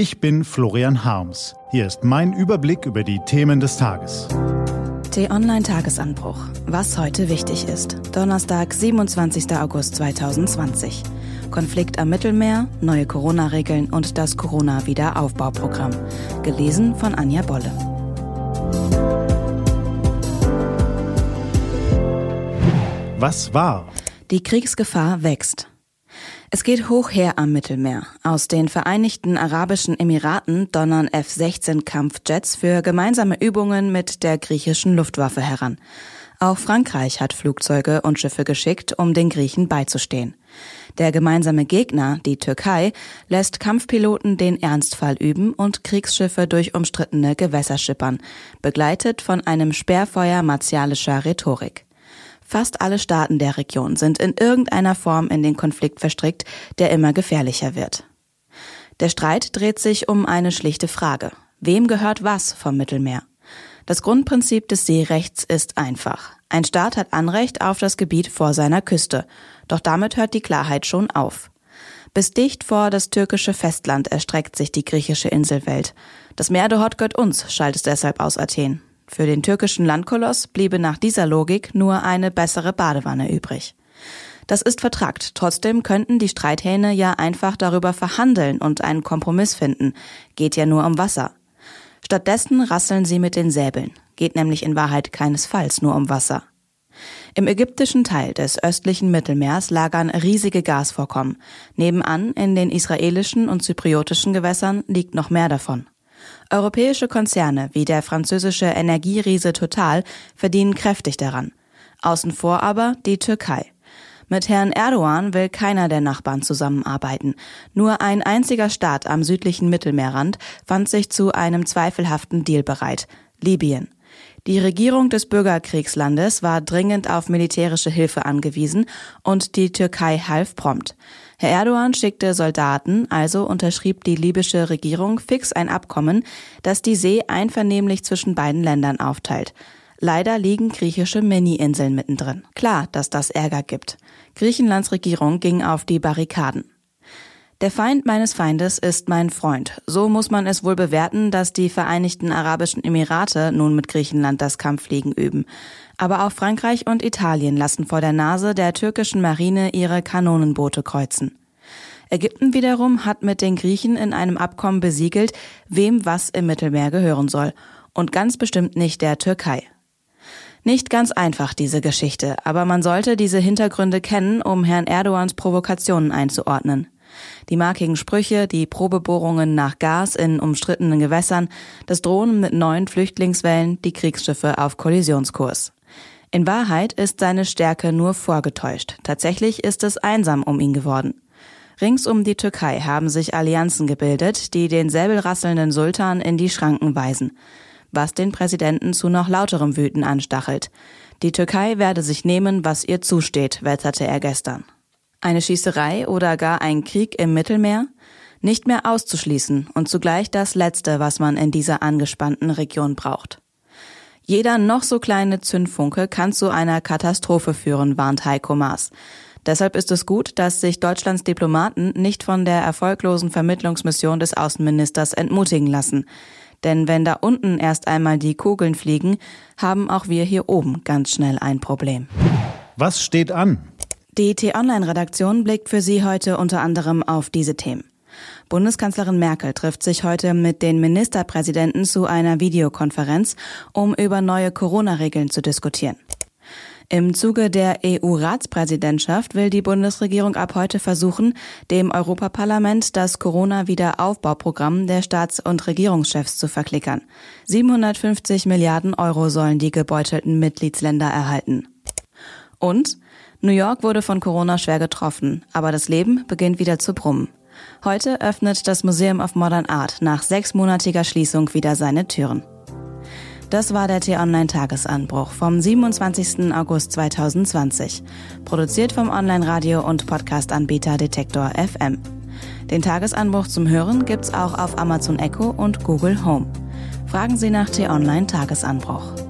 Ich bin Florian Harms. Hier ist mein Überblick über die Themen des Tages. T-Online-Tagesanbruch. Was heute wichtig ist. Donnerstag, 27. August 2020. Konflikt am Mittelmeer, neue Corona-Regeln und das Corona-Wiederaufbauprogramm. Gelesen von Anja Bolle. Was war? Die Kriegsgefahr wächst. Es geht hoch her am Mittelmeer. Aus den Vereinigten Arabischen Emiraten donnern F-16 Kampfjets für gemeinsame Übungen mit der griechischen Luftwaffe heran. Auch Frankreich hat Flugzeuge und Schiffe geschickt, um den Griechen beizustehen. Der gemeinsame Gegner, die Türkei, lässt Kampfpiloten den Ernstfall üben und Kriegsschiffe durch umstrittene Gewässer schippern, begleitet von einem Sperrfeuer martialischer Rhetorik. Fast alle Staaten der Region sind in irgendeiner Form in den Konflikt verstrickt, der immer gefährlicher wird. Der Streit dreht sich um eine schlichte Frage. Wem gehört was vom Mittelmeer? Das Grundprinzip des Seerechts ist einfach. Ein Staat hat Anrecht auf das Gebiet vor seiner Küste. Doch damit hört die Klarheit schon auf. Bis dicht vor das türkische Festland erstreckt sich die griechische Inselwelt. Das Meer dort gehört uns, schallt es deshalb aus Athen. Für den türkischen Landkoloss bliebe nach dieser Logik nur eine bessere Badewanne übrig. Das ist vertragt. Trotzdem könnten die Streithähne ja einfach darüber verhandeln und einen Kompromiss finden. Geht ja nur um Wasser. Stattdessen rasseln sie mit den Säbeln. Geht nämlich in Wahrheit keinesfalls nur um Wasser. Im ägyptischen Teil des östlichen Mittelmeers lagern riesige Gasvorkommen. Nebenan in den israelischen und zypriotischen Gewässern liegt noch mehr davon. Europäische Konzerne wie der französische Energieriese Total verdienen kräftig daran. Außen vor aber die Türkei. Mit Herrn Erdogan will keiner der Nachbarn zusammenarbeiten. Nur ein einziger Staat am südlichen Mittelmeerrand fand sich zu einem zweifelhaften Deal bereit. Libyen. Die Regierung des Bürgerkriegslandes war dringend auf militärische Hilfe angewiesen und die Türkei half prompt. Herr Erdogan schickte Soldaten, also unterschrieb die libysche Regierung fix ein Abkommen, das die See einvernehmlich zwischen beiden Ländern aufteilt. Leider liegen griechische Mini-Inseln mittendrin. Klar, dass das Ärger gibt. Griechenlands Regierung ging auf die Barrikaden. Der Feind meines Feindes ist mein Freund. So muss man es wohl bewerten, dass die Vereinigten Arabischen Emirate nun mit Griechenland das Kampffliegen üben. Aber auch Frankreich und Italien lassen vor der Nase der türkischen Marine ihre Kanonenboote kreuzen. Ägypten wiederum hat mit den Griechen in einem Abkommen besiegelt, wem was im Mittelmeer gehören soll. Und ganz bestimmt nicht der Türkei. Nicht ganz einfach diese Geschichte, aber man sollte diese Hintergründe kennen, um Herrn Erdogans Provokationen einzuordnen. Die markigen Sprüche, die Probebohrungen nach Gas in umstrittenen Gewässern, das Drohnen mit neuen Flüchtlingswellen, die Kriegsschiffe auf Kollisionskurs. In Wahrheit ist seine Stärke nur vorgetäuscht. Tatsächlich ist es einsam um ihn geworden. Rings um die Türkei haben sich Allianzen gebildet, die den säbelrasselnden Sultan in die Schranken weisen, was den Präsidenten zu noch lauterem Wüten anstachelt. Die Türkei werde sich nehmen, was ihr zusteht, wetterte er gestern. Eine Schießerei oder gar ein Krieg im Mittelmeer? Nicht mehr auszuschließen und zugleich das Letzte, was man in dieser angespannten Region braucht. Jeder noch so kleine Zündfunke kann zu einer Katastrophe führen, warnt Heiko Maas. Deshalb ist es gut, dass sich Deutschlands Diplomaten nicht von der erfolglosen Vermittlungsmission des Außenministers entmutigen lassen. Denn wenn da unten erst einmal die Kugeln fliegen, haben auch wir hier oben ganz schnell ein Problem. Was steht an? Die T-Online-Redaktion blickt für Sie heute unter anderem auf diese Themen. Bundeskanzlerin Merkel trifft sich heute mit den Ministerpräsidenten zu einer Videokonferenz, um über neue Corona-Regeln zu diskutieren. Im Zuge der EU-Ratspräsidentschaft will die Bundesregierung ab heute versuchen, dem Europaparlament das Corona-Wiederaufbauprogramm der Staats- und Regierungschefs zu verklickern. 750 Milliarden Euro sollen die gebeutelten Mitgliedsländer erhalten. Und New York wurde von Corona schwer getroffen, aber das Leben beginnt wieder zu brummen. Heute öffnet das Museum of Modern Art nach sechsmonatiger Schließung wieder seine Türen. Das war der T-Online-Tagesanbruch vom 27. August 2020. Produziert vom Online-Radio- und Podcast-Anbieter Detektor FM. Den Tagesanbruch zum Hören gibt's auch auf Amazon Echo und Google Home. Fragen Sie nach T-Online-Tagesanbruch.